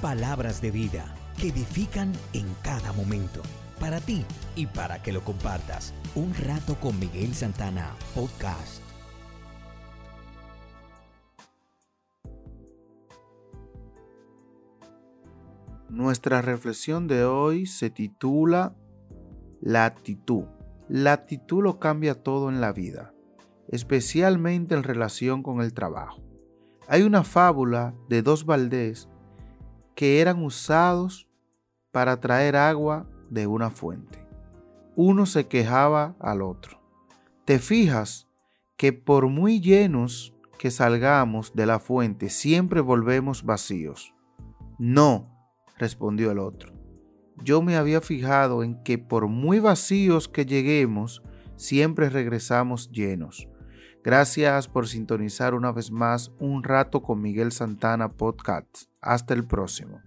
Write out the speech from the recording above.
palabras de vida que edifican en cada momento. Para ti y para que lo compartas. Un rato con Miguel Santana, podcast. Nuestra reflexión de hoy se titula La actitud. La actitud lo cambia todo en la vida, especialmente en relación con el trabajo. Hay una fábula de dos Valdés que eran usados para traer agua de una fuente. Uno se quejaba al otro. ¿Te fijas que por muy llenos que salgamos de la fuente siempre volvemos vacíos? No, respondió el otro. Yo me había fijado en que por muy vacíos que lleguemos, siempre regresamos llenos. Gracias por sintonizar una vez más un rato con Miguel Santana Podcast. Hasta el próximo.